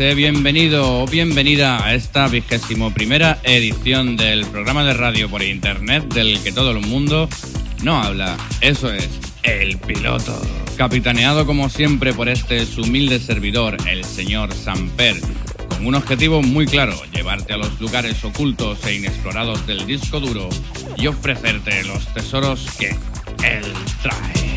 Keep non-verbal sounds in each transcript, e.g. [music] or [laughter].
Bienvenido o bienvenida a esta vigésimo primera edición del programa de radio por internet del que todo el mundo no habla. Eso es, el piloto. Capitaneado como siempre por este su humilde servidor, el señor Samper, con un objetivo muy claro, llevarte a los lugares ocultos e inexplorados del disco duro y ofrecerte los tesoros que él trae.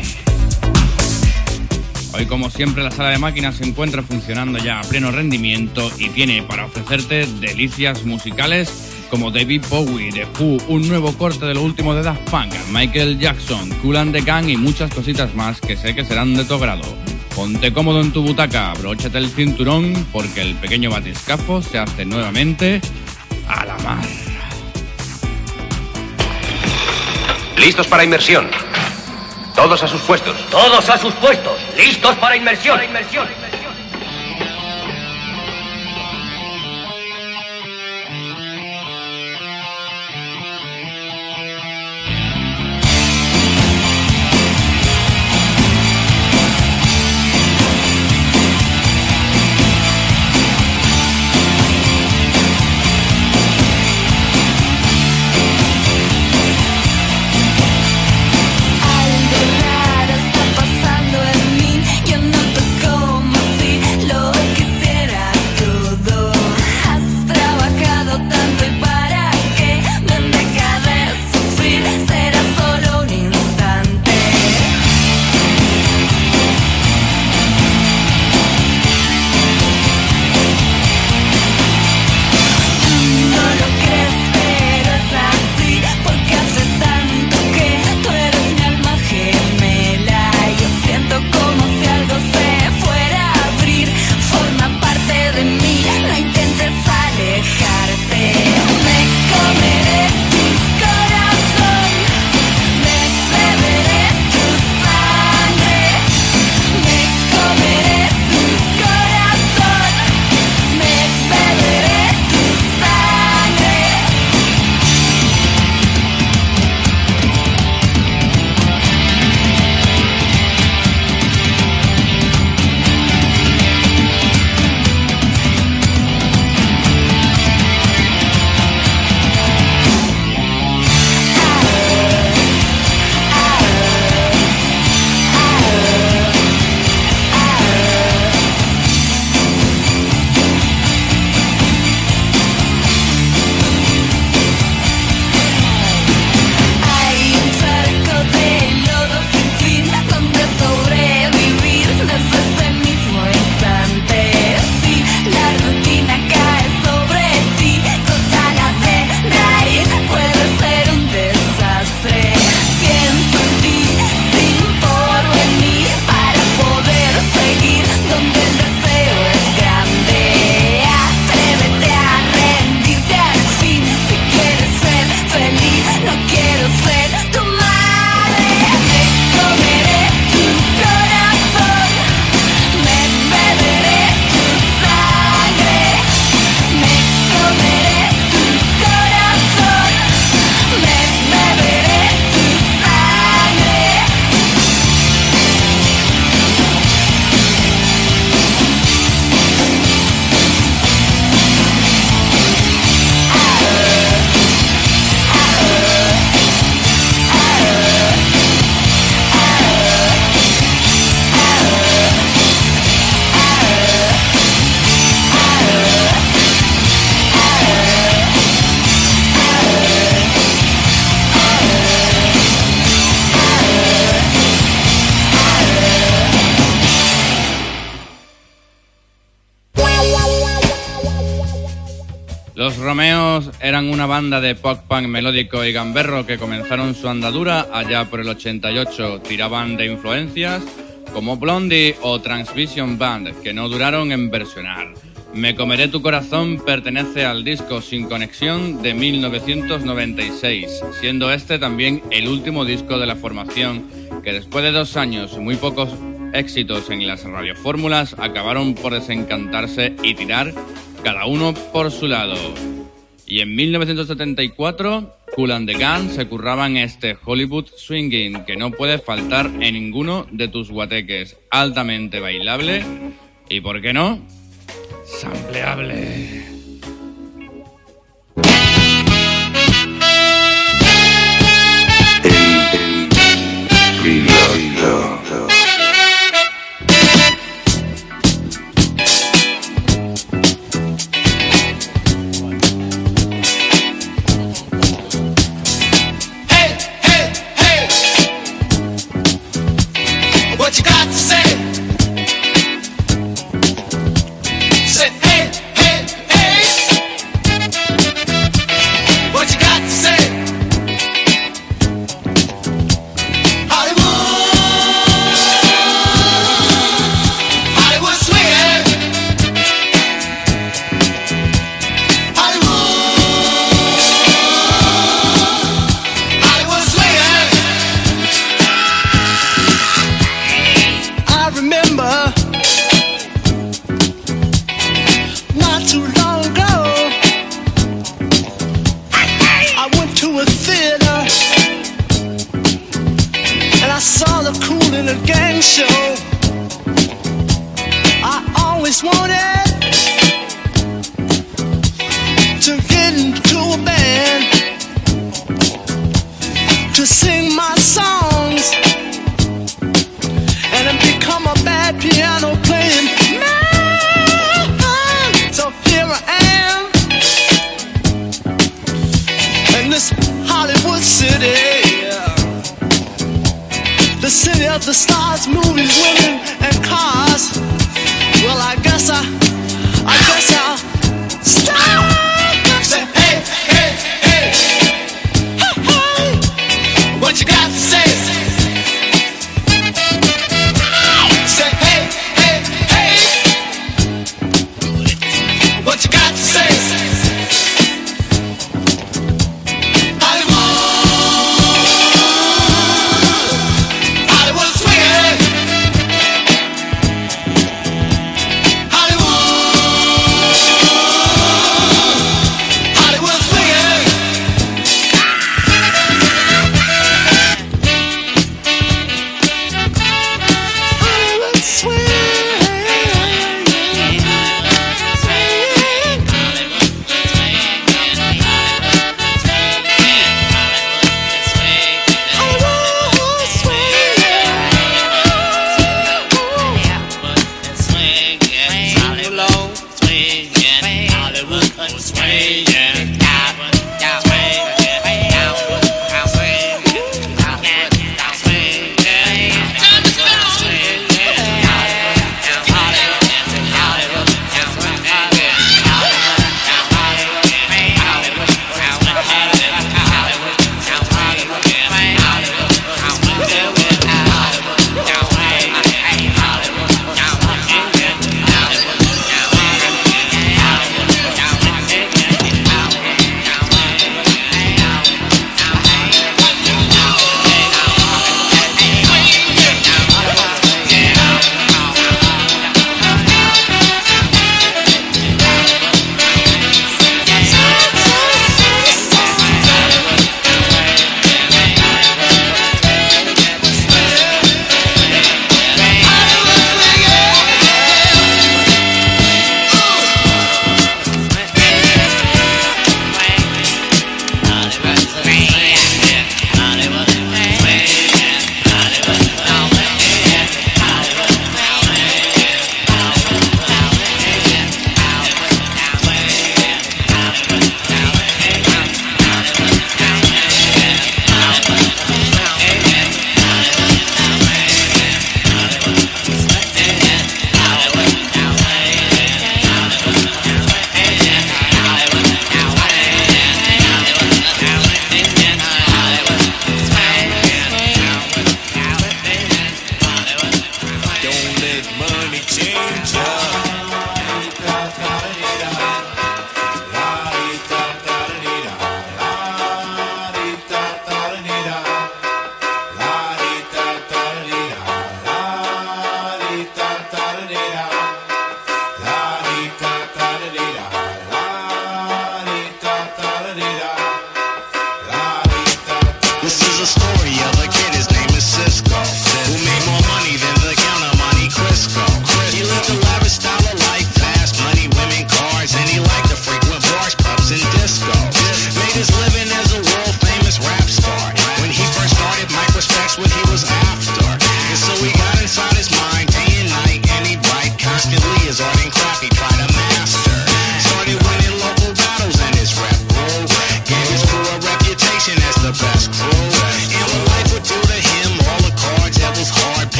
Hoy, como siempre, la sala de máquinas se encuentra funcionando ya a pleno rendimiento y tiene para ofrecerte delicias musicales como David Bowie, The Who, un nuevo corte de lo último de Daft Punk, Michael Jackson, Cool and the Gang y muchas cositas más que sé que serán de tu grado. Ponte cómodo en tu butaca, abróchate el cinturón porque el pequeño batiscafo se hace nuevamente a la mar. Listos para inmersión. Todos a sus puestos. Todos a sus puestos. Listos para inmersión. Para inmersión. Eran una banda de pop punk melódico y gamberro que comenzaron su andadura allá por el 88. Tiraban de influencias como Blondie o Transvision Band, que no duraron en versionar. Me comeré tu corazón pertenece al disco Sin Conexión de 1996, siendo este también el último disco de la formación que después de dos años y muy pocos éxitos en las radiofórmulas acabaron por desencantarse y tirar cada uno por su lado. Y en 1974, Cool and the Gun se curraban este Hollywood Swinging, que no puede faltar en ninguno de tus guateques. Altamente bailable y, ¿por qué no? Sampleable. Hey,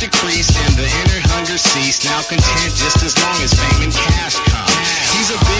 decreased and the inner hunger ceased. Now content just as long as fame and cash come. He's a big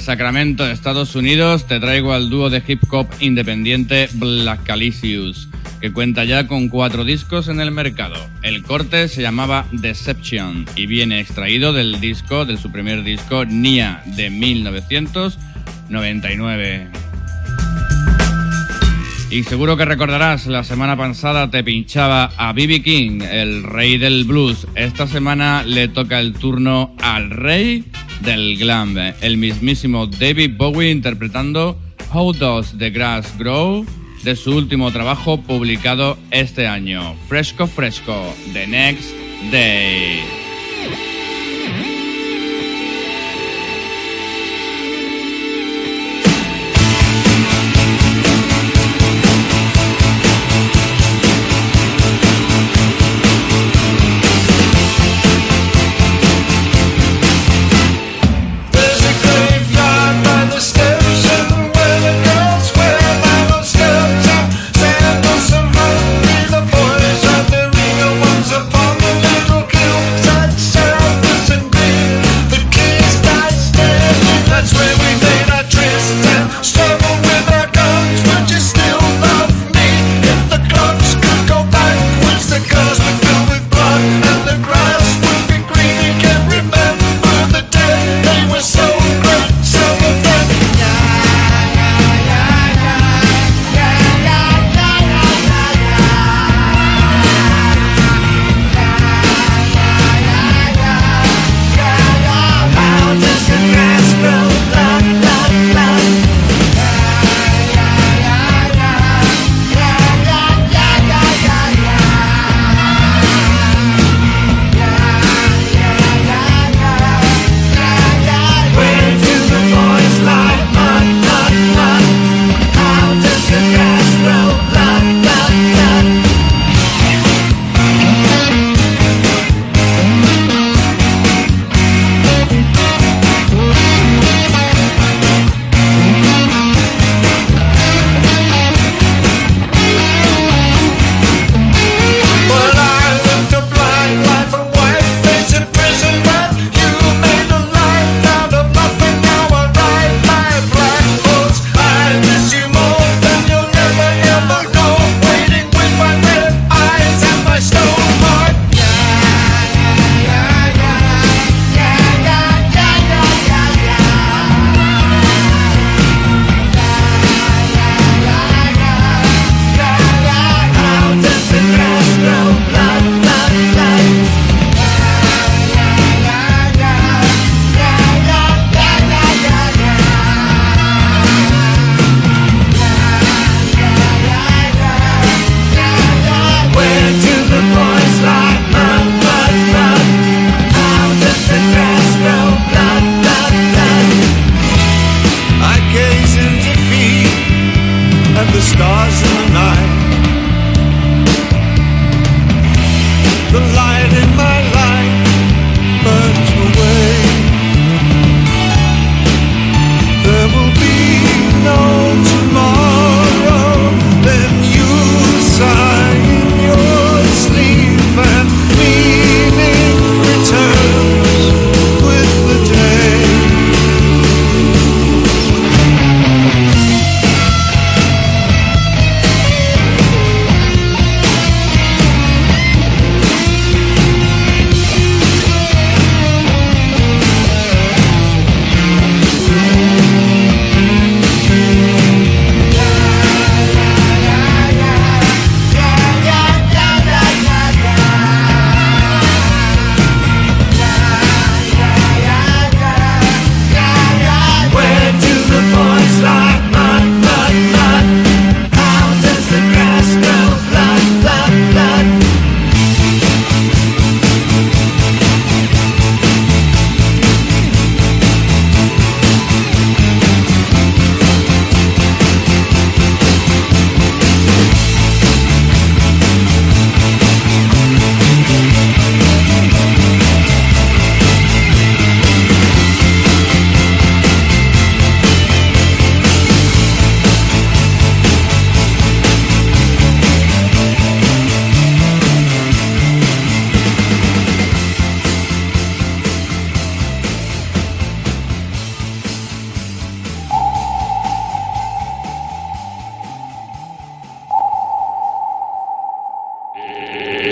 Sacramento, Estados Unidos, te traigo al dúo de hip hop independiente Black Calicious, que cuenta ya con cuatro discos en el mercado. El corte se llamaba Deception y viene extraído del disco, de su primer disco, Nia, de 1999. Y seguro que recordarás, la semana pasada te pinchaba a B.B. King, el rey del blues. Esta semana le toca el turno al rey del glam. Eh, el mismísimo David Bowie interpretando How Does the Grass Grow de su último trabajo publicado este año, Fresco Fresco, The Next Day.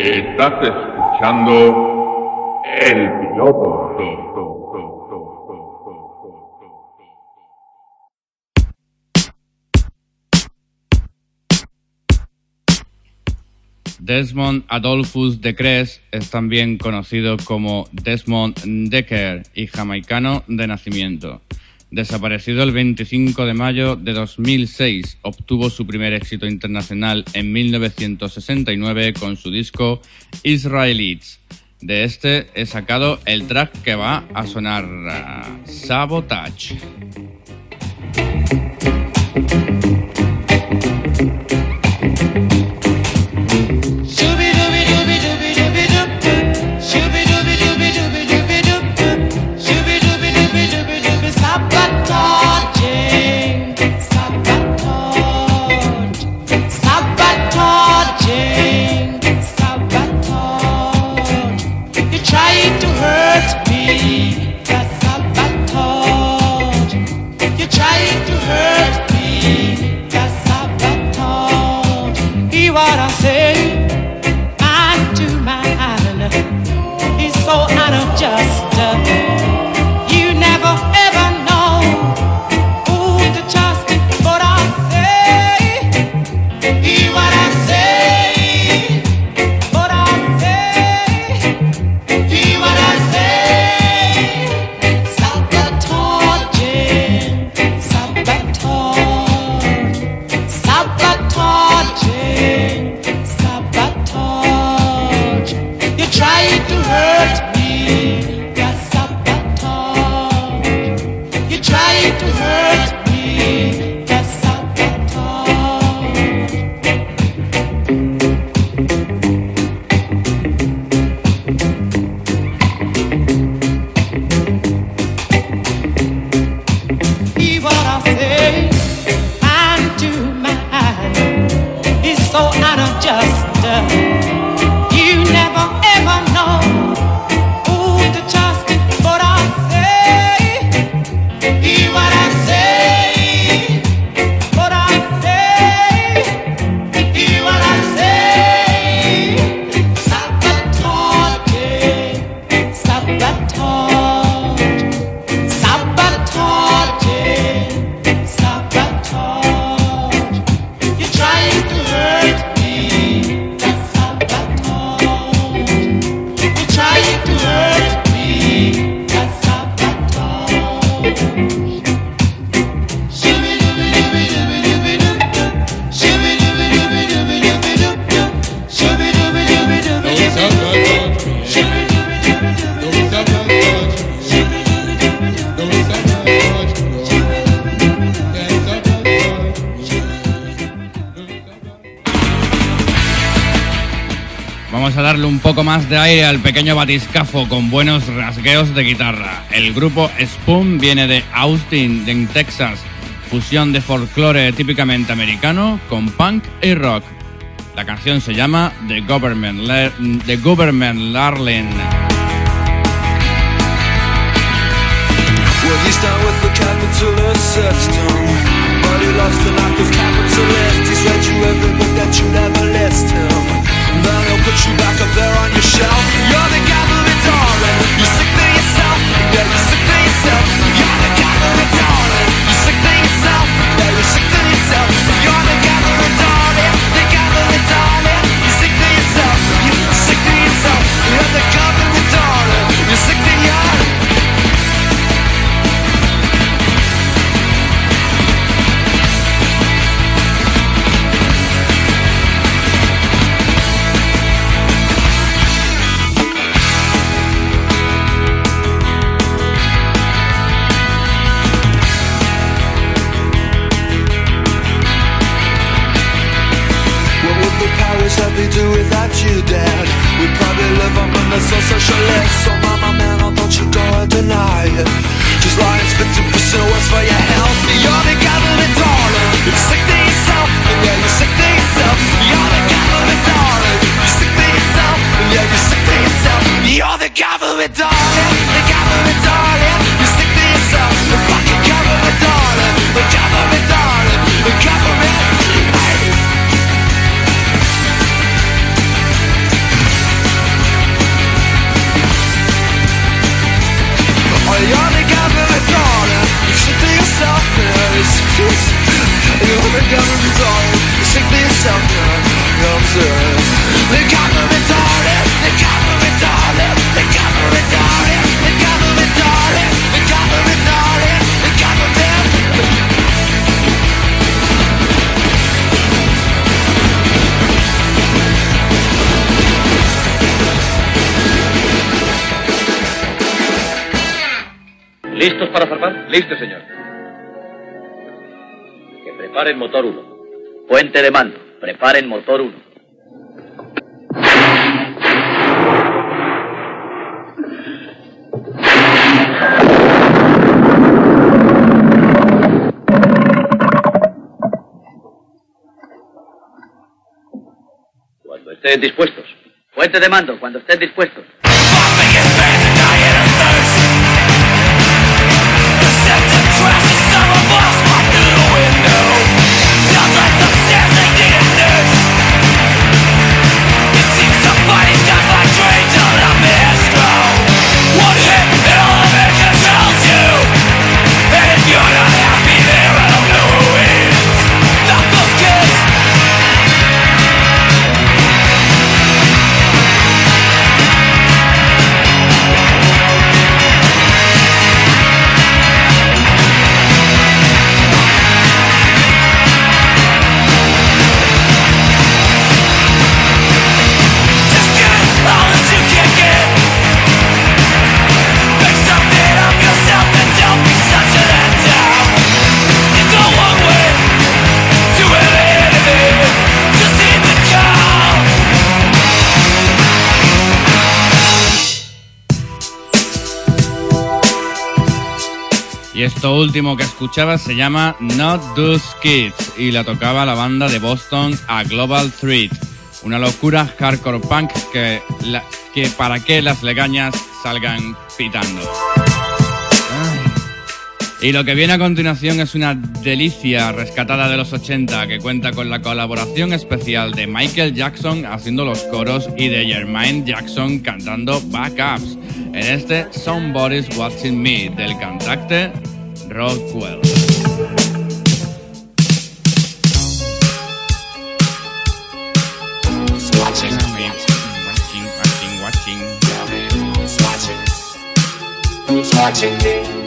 Estás escuchando el piloto. Desmond Adolphus de Crest es también conocido como Desmond Decker y jamaicano de nacimiento. Desaparecido el 25 de mayo de 2006, obtuvo su primer éxito internacional en 1969 con su disco Israelites. De este he sacado el track que va a sonar ah, Sabotage. de aire al pequeño batiscafo con buenos rasgueos de guitarra. El grupo Spoon viene de Austin, en Texas, fusión de folclore típicamente americano con punk y rock. La canción se llama The Government, The Government Larlin. gotta gather it all. You sick of yourself, yeah, you sick of yourself. You gotta gather it motor 1. Puente de mando. Preparen motor 1. Cuando estén dispuestos. Puente de mando, cuando estén dispuestos. Esto último que escuchabas se llama Not Those Kids y la tocaba la banda de Boston a Global Threat. Una locura hardcore punk que, para que las legañas salgan pitando. Y lo que viene a continuación es una delicia rescatada de los 80 que cuenta con la colaboración especial de Michael Jackson haciendo los coros y de Jermaine Jackson cantando backups en este Somebody's Watching Me del cantante Rockwell. Watching me. Watching, watching, watching. Who's watching? Who's watching me?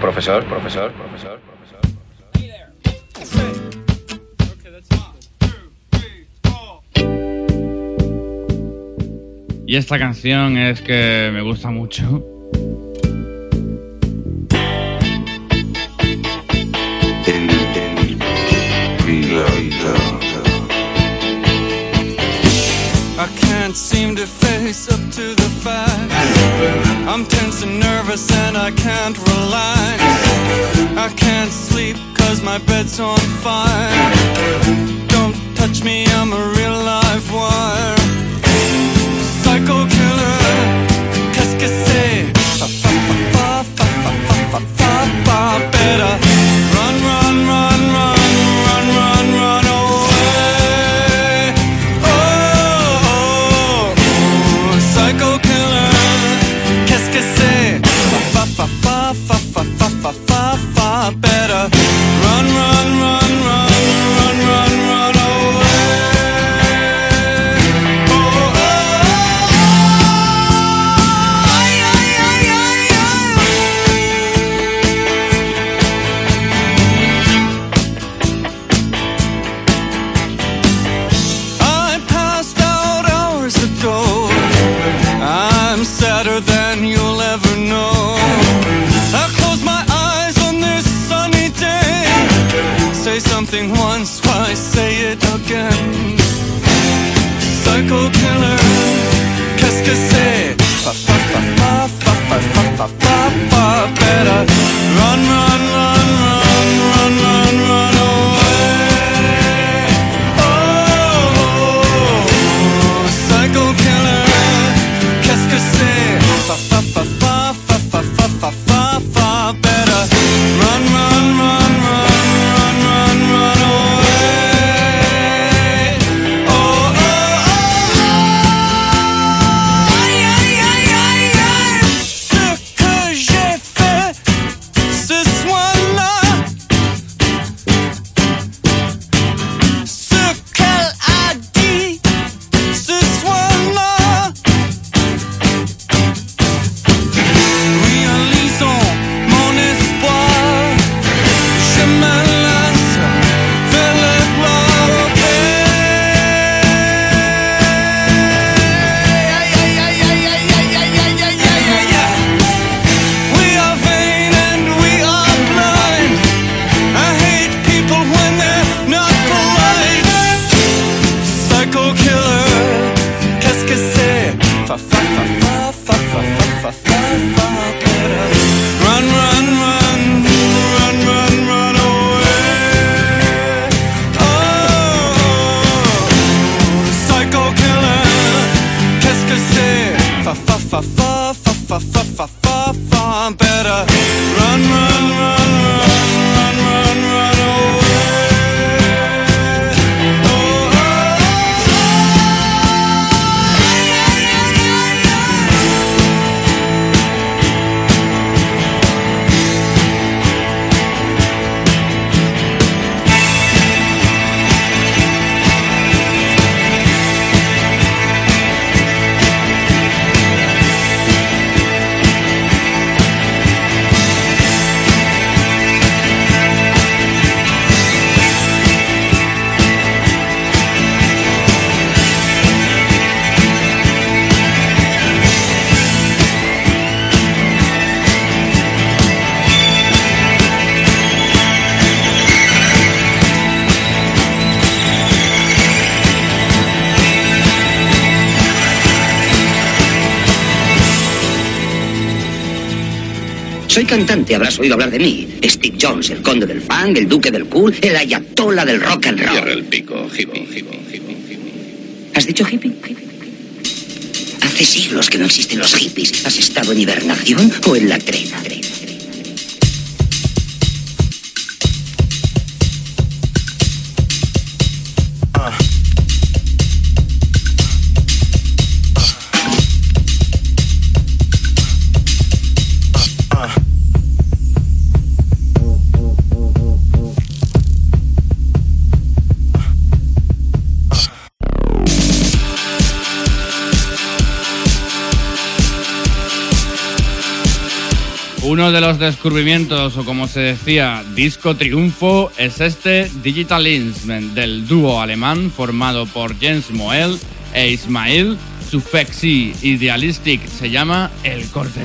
profesor, profesor, profesor, profesor. Y esta canción es que me gusta mucho seguramente habrás oído hablar de mí. Steve Jones, el conde del fang, el duque del cool, el ayatola del rock and roll. El pico, ¿Has dicho hippie? Hace siglos que no existen los hippies. ¿Has estado en hibernación o en la trena? Uno de los descubrimientos, o como se decía, disco triunfo, es este Digital Instrument del dúo alemán formado por Jens Moel e Ismail Sufexi Idealistic. Se llama El Corte.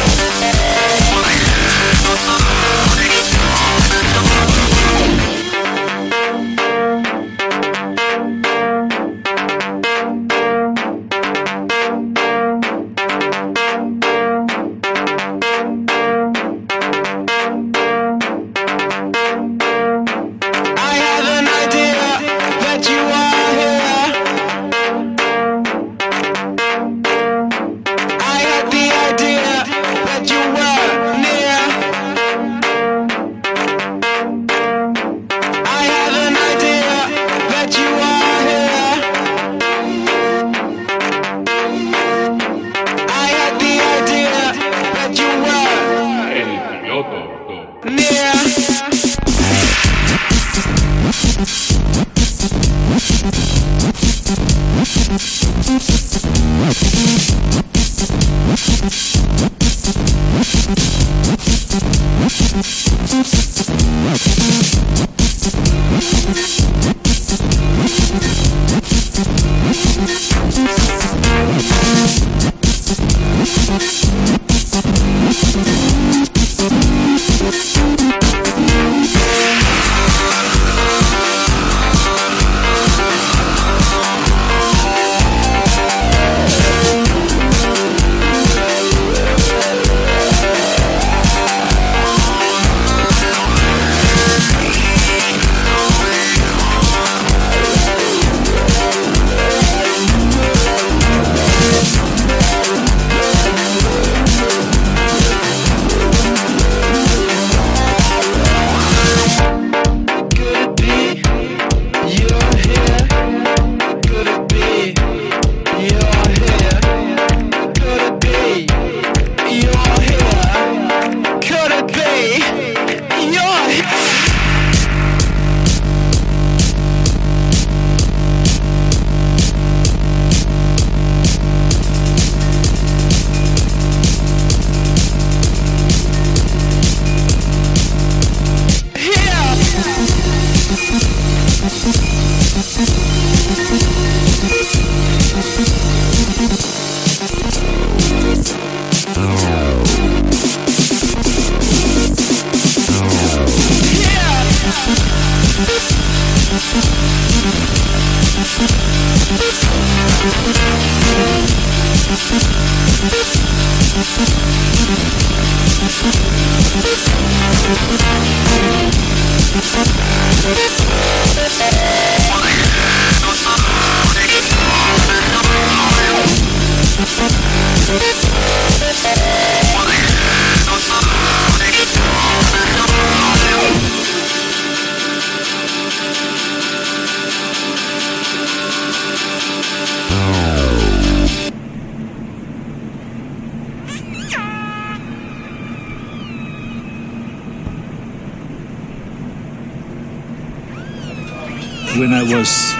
When I was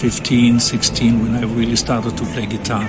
15, 16, when I really started to play guitar,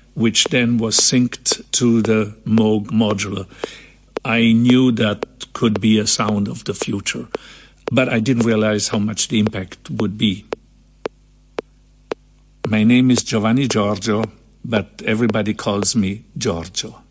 which then was synced to the Moog modular. I knew that could be a sound of the future but I didn't realize how much the impact would be. My name is Giovanni Giorgio, but everybody calls me Giorgio.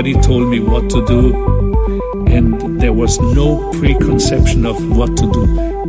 Nobody told me what to do, and there was no preconception of what to do.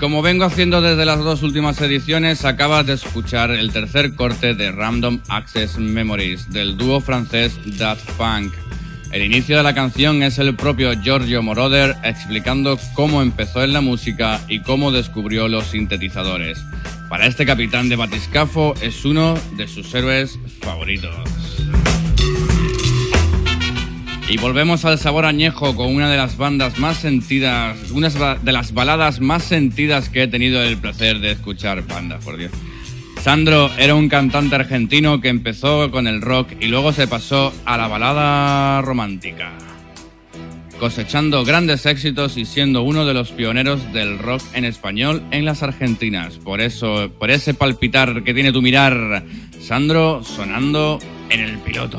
Como vengo haciendo desde las dos últimas ediciones, acabas de escuchar el tercer corte de Random Access Memories del dúo francés Daft Punk. El inicio de la canción es el propio Giorgio Moroder explicando cómo empezó en la música y cómo descubrió los sintetizadores. Para este capitán de batiscafo es uno de sus héroes favoritos. Y volvemos al sabor añejo con una de las bandas más sentidas, una de las baladas más sentidas que he tenido el placer de escuchar, banda, por Dios. Sandro era un cantante argentino que empezó con el rock y luego se pasó a la balada romántica, cosechando grandes éxitos y siendo uno de los pioneros del rock en español en las Argentinas. Por eso, por ese palpitar que tiene tu mirar, Sandro sonando en el piloto.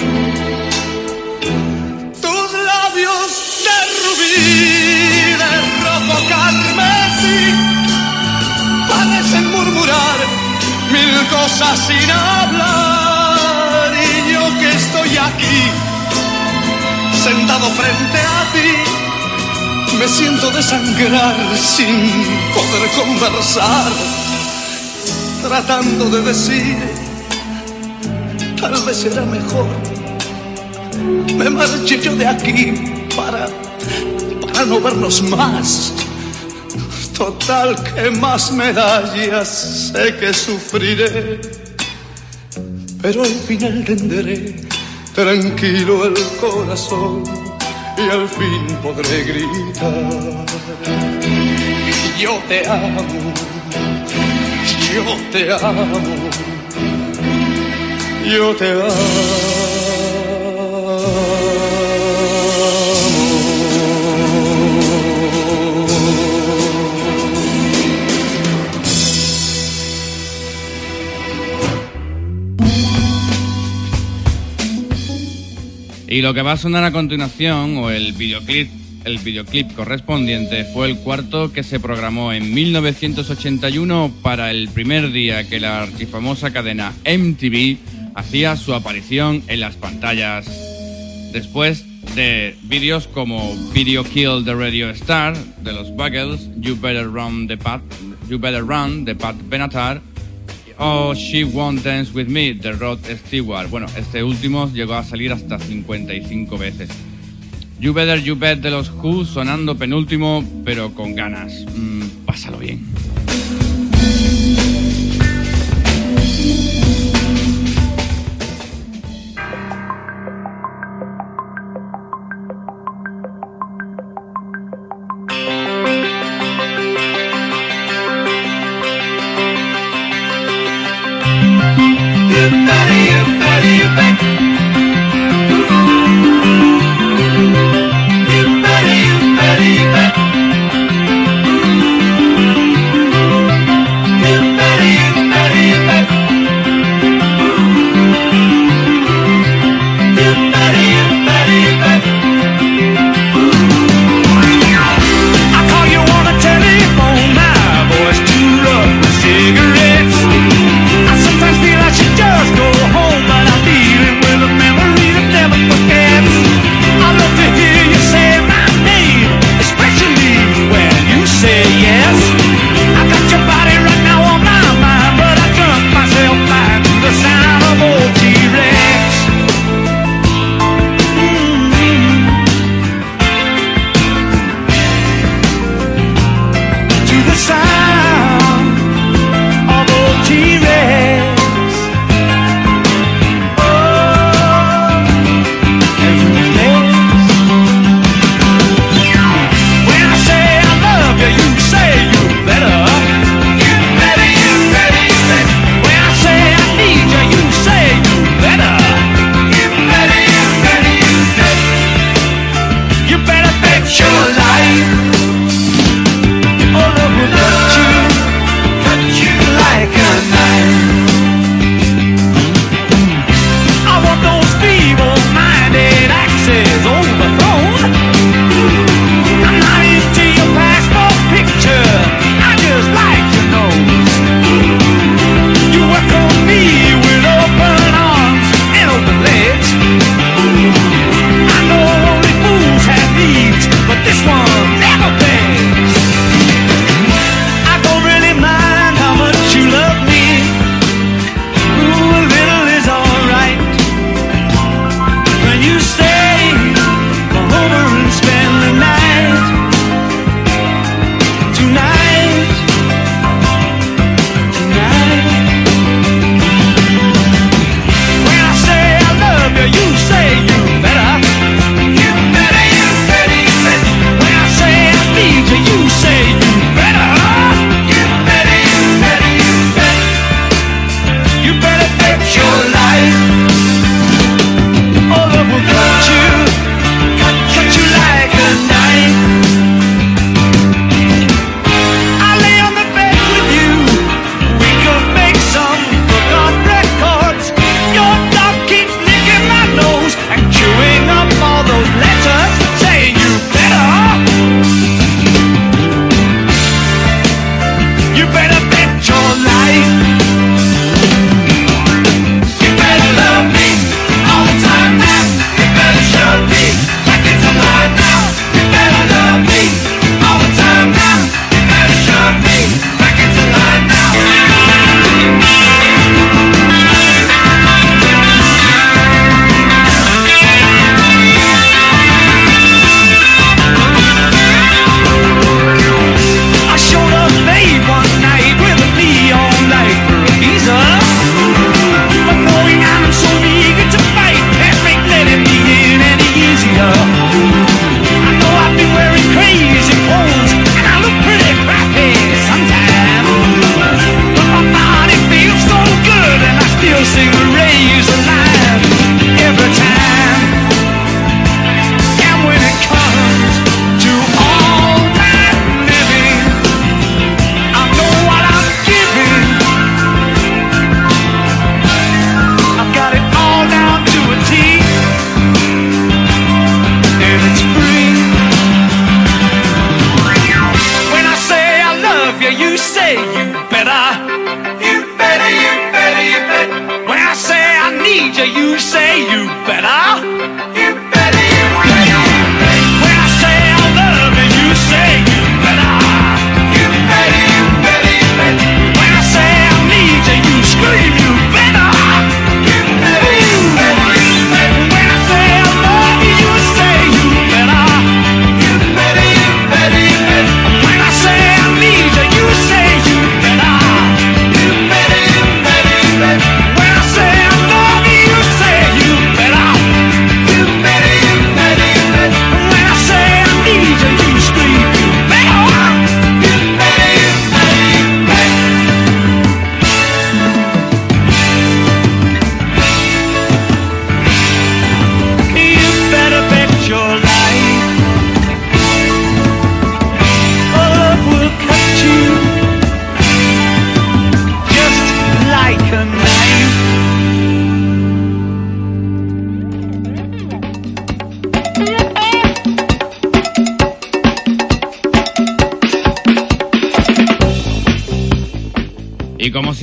Mil cosas sin hablar. Y yo que estoy aquí, sentado frente a ti, me siento desangrar sin poder conversar, tratando de decir tal vez será mejor. Me marche yo de aquí para, para no vernos más. Total, que más medallas sé que sufriré, pero al final tendré tranquilo el corazón y al fin podré gritar. Yo te amo, yo te amo yo te amo. Y lo que va a sonar a continuación, o el videoclip, el videoclip correspondiente, fue el cuarto que se programó en 1981 para el primer día que la archifamosa cadena MTV hacía su aparición en las pantallas. Después de vídeos como Video Kill the Radio Star de los Buggles, You Better Run the Pat, You Better Run de Pat Benatar o She Won't Dance With Me de Rod Stewart. Bueno, este último llegó a salir hasta 55 veces. You Better You Bet de los Who sonando penúltimo pero con ganas. Mm, pásalo bien.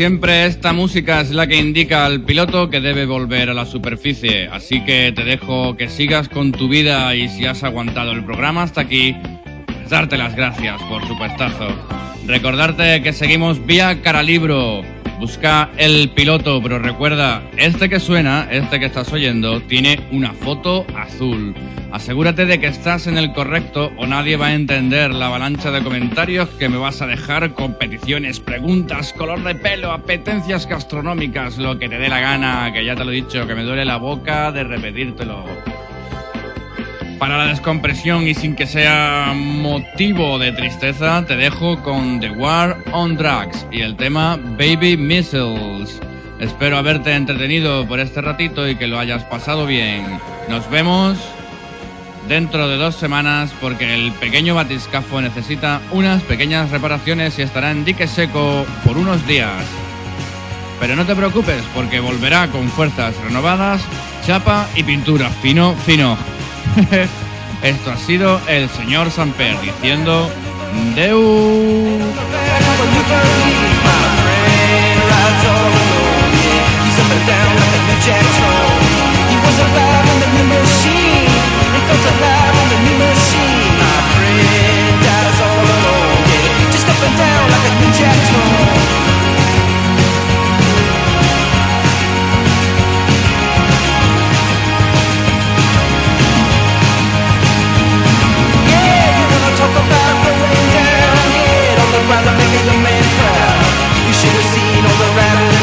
Siempre, esta música es la que indica al piloto que debe volver a la superficie. Así que te dejo que sigas con tu vida y si has aguantado el programa hasta aquí, darte las gracias por supuestazo. Recordarte que seguimos vía Caralibro. Busca el piloto, pero recuerda, este que suena, este que estás oyendo, tiene una foto azul. Asegúrate de que estás en el correcto o nadie va a entender la avalancha de comentarios que me vas a dejar con peticiones, preguntas, color de pelo, apetencias gastronómicas, lo que te dé la gana, que ya te lo he dicho, que me duele la boca de repetírtelo. Para la descompresión y sin que sea motivo de tristeza, te dejo con The War on Drugs y el tema Baby Missiles. Espero haberte entretenido por este ratito y que lo hayas pasado bien. Nos vemos dentro de dos semanas porque el pequeño batiscafo necesita unas pequeñas reparaciones y estará en dique seco por unos días. Pero no te preocupes porque volverá con fuerzas renovadas, chapa y pintura fino, fino. [laughs] Esto ha sido el señor Samper diciendo Deu. make the man proud. You should have seen all the rattling.